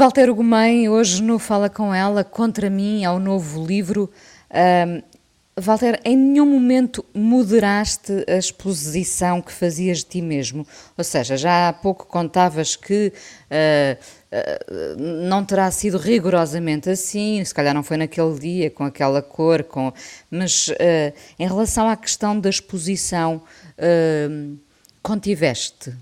Walter Gomes, hoje no Fala Com Ela, Contra Mim, ao novo livro. Um, Walter, em nenhum momento moderaste a exposição que fazias de ti mesmo? Ou seja, já há pouco contavas que uh, uh, não terá sido rigorosamente assim, se calhar não foi naquele dia, com aquela cor, com... mas uh, em relação à questão da exposição, contiveste?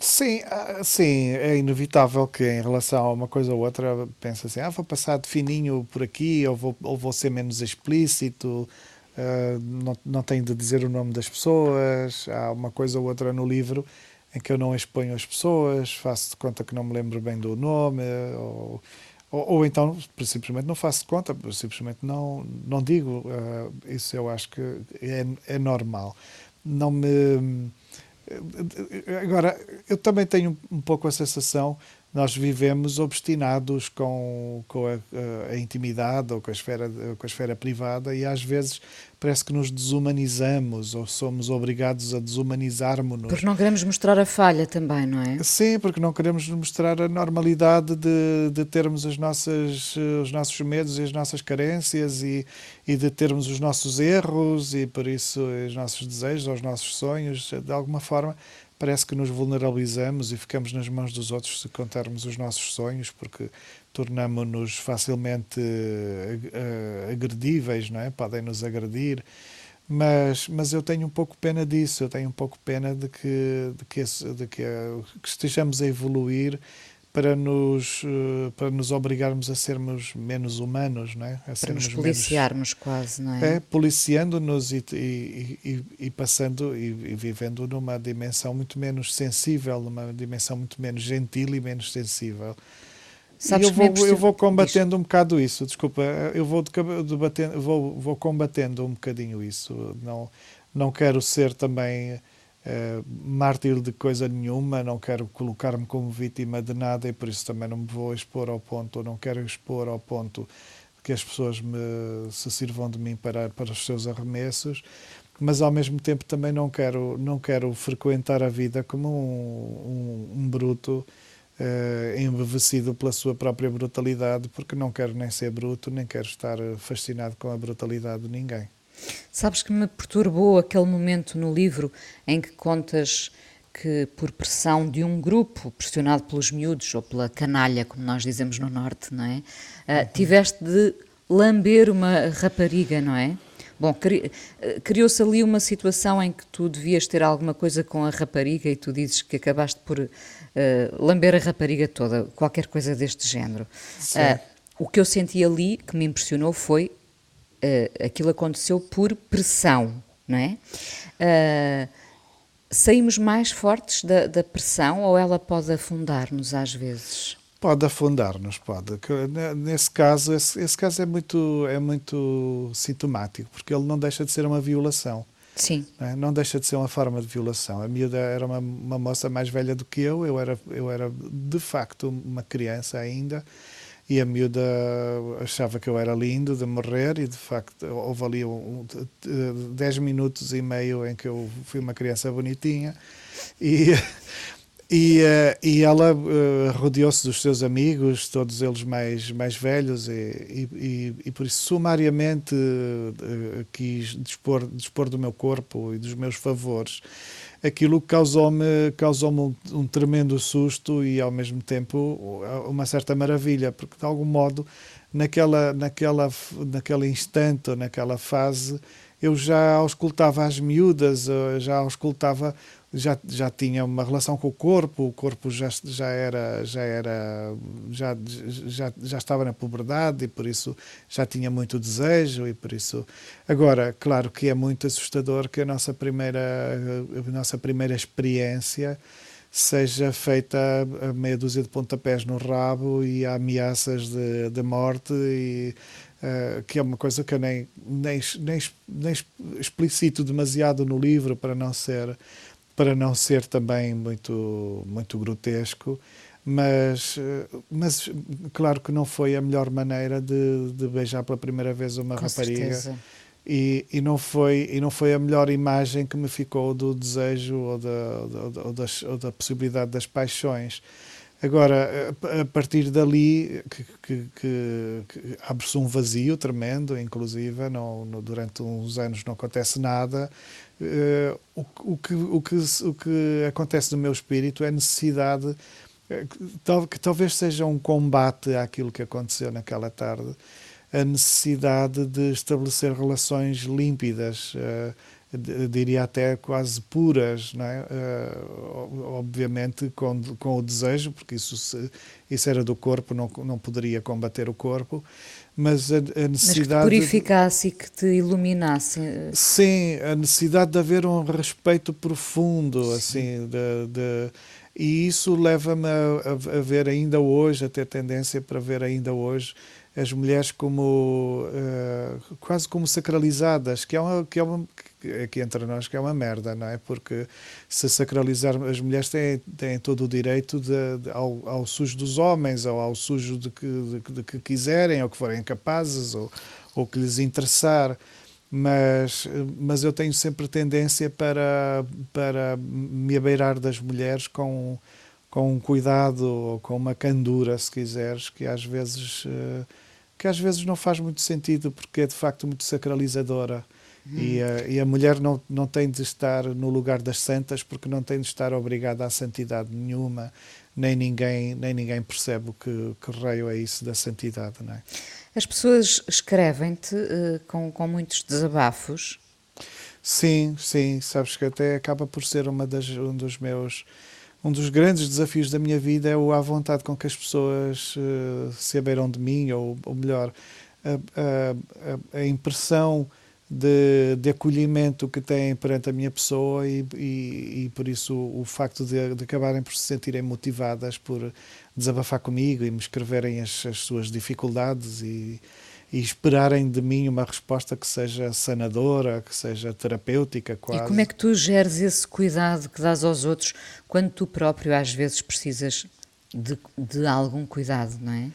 Sim, ah, sim, é inevitável que em relação a uma coisa ou outra pense assim, ah, vou passar de fininho por aqui, ou vou, ou vou ser menos explícito, uh, não, não tenho de dizer o nome das pessoas, há uma coisa ou outra no livro em que eu não exponho as pessoas, faço de conta que não me lembro bem do nome, ou, ou, ou então simplesmente não faço de conta, simplesmente não, não digo, uh, isso eu acho que é, é normal. Não me Agora, eu também tenho um pouco a sensação nós vivemos obstinados com, com a, a, intimidade ou com a, esfera, com a esfera privada e às vezes parece que nos desumanizamos ou somos obrigados a desumanizarmos-nos. Porque não queremos mostrar a falha também, não é? Sim, porque não queremos mostrar a normalidade de, de termos as nossas, os nossos medos e as nossas carências e, e de termos os nossos erros e por isso os nossos desejos ou os nossos sonhos, de alguma forma parece que nos vulnerabilizamos e ficamos nas mãos dos outros se contarmos os nossos sonhos, porque tornamos-nos facilmente uh, agredíveis, não é? Podem nos agredir. Mas, mas eu tenho um pouco pena disso, eu tenho um pouco pena de que, de que, de que, que estejamos a evoluir para nos, eh, para nos obrigarmos a sermos menos humanos, não é? A para nos policiarmos menos, quase, não é? É, policiando-nos e, e, e, e, passando e, vivendo numa dimensão muito menos sensível, numa dimensão muito menos gentil e menos sensível. Sabes eu vou, eu vou combatendo um bocado isso, desculpa, eu vou, debatendo, vou, vou combatendo um bocadinho isso. Não, não quero ser também uh, mártir de coisa nenhuma, não quero colocar-me como vítima de nada e por isso também não me vou expor ao ponto, ou não quero expor ao ponto que as pessoas me, se sirvam de mim para, para os seus arremessos, mas ao mesmo tempo também não quero, não quero frequentar a vida como um, um, um bruto uh, embevecido pela sua própria brutalidade, porque não quero nem ser bruto, nem quero estar fascinado com a brutalidade de ninguém. Sabes que me perturbou aquele momento no livro em que contas que, por pressão de um grupo, pressionado pelos miúdos ou pela canalha, como nós dizemos no Norte, não é? Uh, tiveste de lamber uma rapariga, não é? Bom, ah, criou-se ali uma situação em que tu devias ter alguma coisa com a rapariga e tu dizes que acabaste por uh, lamber a rapariga toda, qualquer coisa deste género. Uh, o que eu senti ali, que me impressionou, foi uh, aquilo aconteceu por pressão, não é? Uh, saímos mais fortes da, da, pressão ou ela pode afundar-nos às vezes? Pode afundar-nos, pode. Nesse caso, esse, esse, caso é muito, é muito sintomático, porque ele não deixa de ser uma violação. Sim. Não, é? não deixa de ser uma forma de violação. A miúda era uma, uma moça mais velha do que eu, eu era, eu era de facto uma criança ainda, e a miúda achava que eu era lindo de morrer e de facto houve ali um, um, 10 minutos e meio em que eu fui uma criança bonitinha e [laughs] e, uh, e ela uh, rodeou-se dos seus amigos, todos eles mais, mais velhos, e, e, e por isso sumariamente uh, quis dispor, dispor do meu corpo e dos meus favores aquilo causou-me causou um, um tremendo susto e ao mesmo tempo uma certa maravilha, porque de algum modo naquela, naquela, naquele instante naquela fase eu já auscultava as miúdas, já auscultava já, já tinha uma relação com o corpo, o corpo já, já era já era já, já, já estava na puberdade e por isso já tinha muito desejo e por isso. Agora claro que é muito assustador que a nossa primeira a nossa primeira experiência seja feita a meia dúzia de pontapés no rabo e há ameaças de, de morte e Uh, que é uma coisa que eu nem, nem, nem, nem explicito demasiado no livro para não ser para não ser também muito, muito grotesco, mas, mas claro que não foi a melhor maneira de, de beijar pela primeira vez uma Com rapariga. E, e, não foi, e não foi a melhor imagem que me ficou do desejo ou da, ou da, ou da, ou da possibilidade das paixões. Agora, a partir dali, que, que, que, que abre-se um vazio tremendo, inclusive, não, no, durante uns anos não acontece nada. Uh, o, que, o, que, o que acontece no meu espírito é a necessidade, tal, que talvez seja um combate àquilo que aconteceu naquela tarde, a necessidade de estabelecer relações límpidas. Uh, diria até quase puras, não é? Uh, obviamente com, com o desejo, porque isso, se, isso era do corpo, não, não poderia combater o corpo, mas a, a necessidade... Mas que te purificasse e que te iluminasse. Sim, a necessidade de haver um respeito profundo, sim. assim, de, de, e isso leva-me a, a, ver ainda hoje, a ter tendência para ver ainda hoje as mulheres como uh, quase como sacralizadas, que é uma que é uma aqui entre nós que é uma merda, não é? Porque se sacralizar as mulheres têm, têm todo o direito de, de, ao, ao sujo dos homens ou ao sujo de que, de, de que quiserem ou que forem capazes ou, ou que lhes interessar mas, mas eu tenho sempre tendência para, para me abeirar das mulheres com, com um cuidado ou com uma candura, se quiseres, que às vezes uh, que às vezes não faz muito sentido porque é de facto muito sacralizadora. E, a, e a mulher não, não tem de estar no lugar das santas porque não tem de estar obrigada à santidade nenhuma, nem ninguém, nem ninguém percebe o que, que raio é isso da santidade. Não é? As pessoas escrevem-te uh, com, com muitos desabafos? Sim, sim, sabes que até acaba por ser uma das, um dos meus um dos grandes desafios da minha vida é o à vontade com que as pessoas uh, se abeiram de mim, ou, ou melhor, a, a, a impressão de, de, acolhimento que têm perante a minha pessoa e, e, e por isso o, o facto de, de, acabarem por se sentirem motivadas por desabafar comigo e me escreverem as, as suas dificuldades e, e esperarem de mim uma resposta que seja sanadora, que seja terapêutica quase. E como é que tu geres esse cuidado que dás aos outros quando tu próprio às vezes precisas de, de algum cuidado, não é?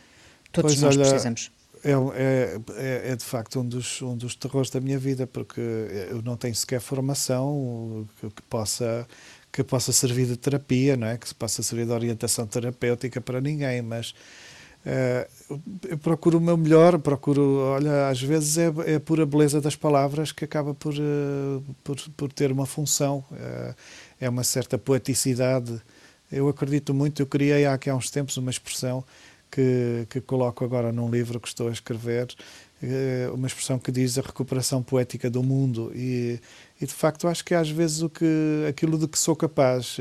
Todos pois nós olha, precisamos. É, é, é, de facto um dos, um dos terrores da minha vida, porque eu não tenho sequer formação que, que possa que possa servir de terapia, não é? Que possa servir de orientação terapêutica para ninguém, mas Uh, eu procuro o meu melhor, procuro, olha, às vezes é, é a pura beleza das palavras que acaba por, uh, por, por, ter uma função, uh, é uma certa poeticidade. Eu acredito muito, eu criei há, há uns tempos uma expressão que, que coloco agora num livro que estou a escrever, uma expressão que diz a recuperação poética do mundo e, e de facto acho que às vezes o que, aquilo de que sou capaz,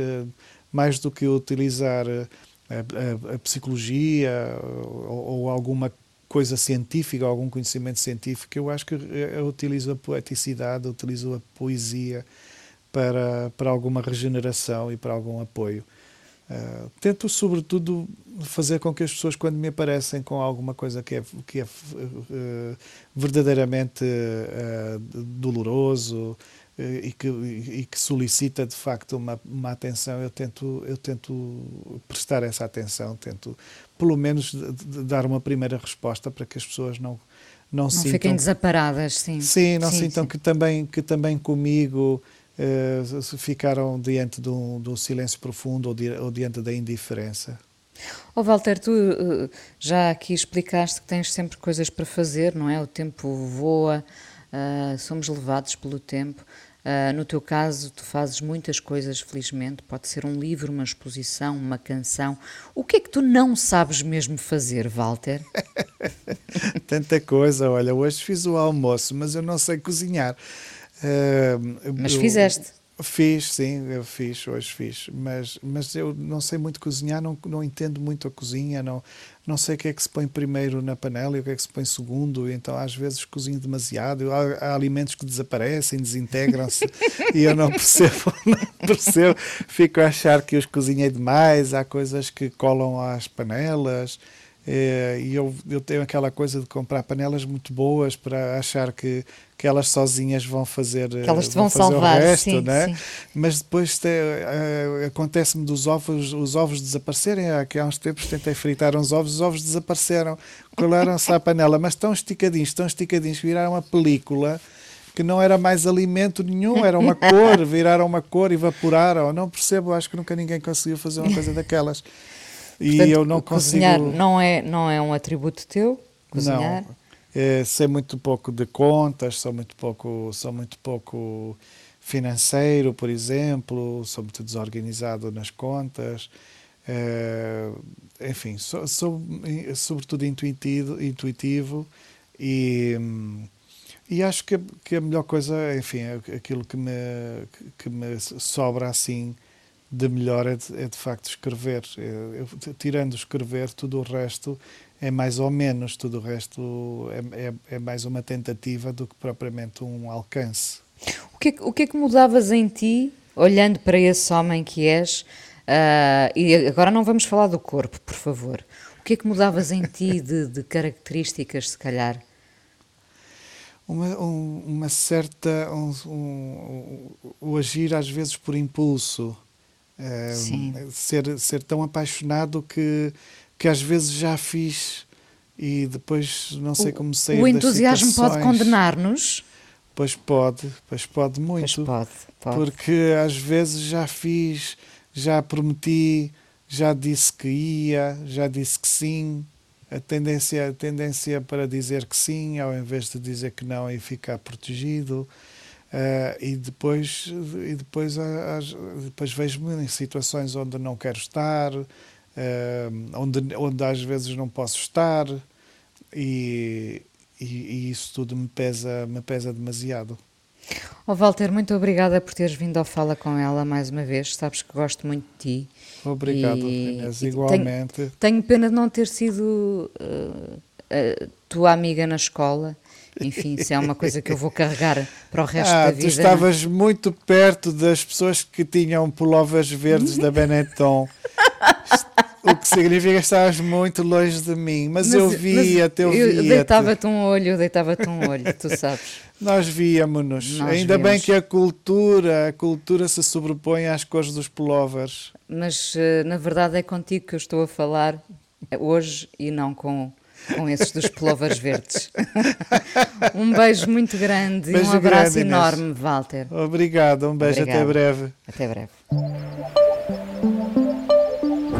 mais do que utilizar a, a, a psicologia ou, ou, alguma coisa científica, algum conhecimento científico, eu acho que eu utilizo a poeticidade, utilizo a poesia para, para alguma regeneração e para algum apoio. Uh, tento, sobretudo, fazer com que as pessoas, quando me aparecem com alguma coisa que é, que é uh, verdadeiramente uh, doloroso, eh, e que, e que solicita de facto uma, uma atenção, eu tento, eu tento prestar essa atenção, tento pelo menos de, de dar uma primeira resposta para que as pessoas não não, não sintam, fiquem desaparadas, sim. Sim, não sim, sintam sim. que também que também comigo ficaram diante de um, de um silêncio profundo ou, di, ou diante da indiferença. Oh Walter, tu uh, já aqui explicaste que tens sempre coisas para fazer, não é? O tempo voa, uh, somos levados pelo tempo. Uh, no teu caso, tu fazes muitas coisas, felizmente. Pode ser um livro, uma exposição, uma canção. O que é que tu não sabes mesmo fazer, Walter? [laughs] Tanta coisa. Olha, hoje fiz o almoço, mas eu não sei cozinhar. Uh, mas eu, fizeste. Fiz, sim, eu fiz, hoje fiz, mas, mas eu não sei muito cozinhar, não, não entendo muito a cozinha, não, não sei o que é que se põe primeiro na panela e o que é que se põe segundo, então às vezes cozinho demasiado, há, há alimentos que desaparecem, desintegram-se [laughs] e eu não percebo, [laughs] não percebo, fico a achar que os cozinhei demais, há coisas que colam às panelas, é, e eu, eu tenho aquela coisa de comprar panelas muito boas para achar que, que elas sozinhas vão fazer, que elas te vão, vão salvar, o resto, sim, né? Sim. mas depois uh, acontece-me dos ovos, os ovos desaparecerem. Aqui há uns tempos tentei fritar uns ovos, os ovos desapareceram, colaram-se à panela, mas tão esticadinhos, tão esticadinhos, viraram uma película que não era mais alimento nenhum, era uma cor, viraram uma cor, evaporaram. Não percebo, acho que nunca ninguém conseguiu fazer uma coisa [laughs] daquelas. E Portanto, eu não cozinhar consigo. não é, não é um atributo teu? Cozinhar? Não. É, sei muito pouco de contas, sou muito pouco, sou muito pouco financeiro, por exemplo, sou muito desorganizado nas contas. É, enfim, sou, sou, sobretudo intuitivo, intuitivo e, e acho que, que a melhor coisa, enfim, é aquilo que me, que me sobra assim de melhor é de, é de facto escrever. Eu, eu, tirando escrever, tudo o resto é mais ou menos, tudo o resto é, é, é, mais uma tentativa do que propriamente um alcance. O que, é, o que é que mudavas em ti, olhando para esse homem que és? Uh, e agora não vamos falar do corpo, por favor. O que é que mudavas em ti de, de características, se calhar? Uma, um, uma certa. Um, um, o agir às vezes por impulso. Uh, ser, ser tão apaixonado que, que às vezes já fiz e depois não sei como sair O entusiasmo pode condenar-nos? Pois pode, pois pode muito. Pois pode, pode. Porque às vezes já fiz, já prometi, já disse que ia, já disse que sim. A tendência, a tendência para dizer que sim, ao invés de dizer que não e ficar protegido. Uh, e depois, e depois, depois vejo-me em situações onde não quero estar, uh, onde, onde às vezes não posso estar, e, e, e, isso tudo me pesa, me pesa demasiado. Oh Walter, muito obrigada por teres vindo ao Fala com ela mais uma vez. Sabes que gosto muito de ti. Obrigado, e, Inês, igualmente. Tenho, tenho, pena de não ter sido uh, tua amiga na escola. Enfim, isso é uma coisa que eu vou carregar para o resto ah, da vida. Tu estavas muito perto das pessoas que tinham pulovers verdes da Benetton. [laughs] o que significa que estavas muito longe de mim. Mas, mas eu via-te, eu via-te. Eu deitava-te um olho, deitava-te um olho, tu sabes. Nós víamos-nos. Ainda víamos. bem que a cultura, a cultura se sobrepõe às cores dos pullovers. Mas na verdade é contigo que eu estou a falar hoje e não com com esses dos plovers verdes. [laughs] um beijo muito grande beijo e um abraço grande, enorme, Inês. Walter. Obrigado, um beijo, Obrigado. até breve. Até breve.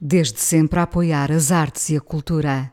desde sempre a apoiar as artes e a cultura.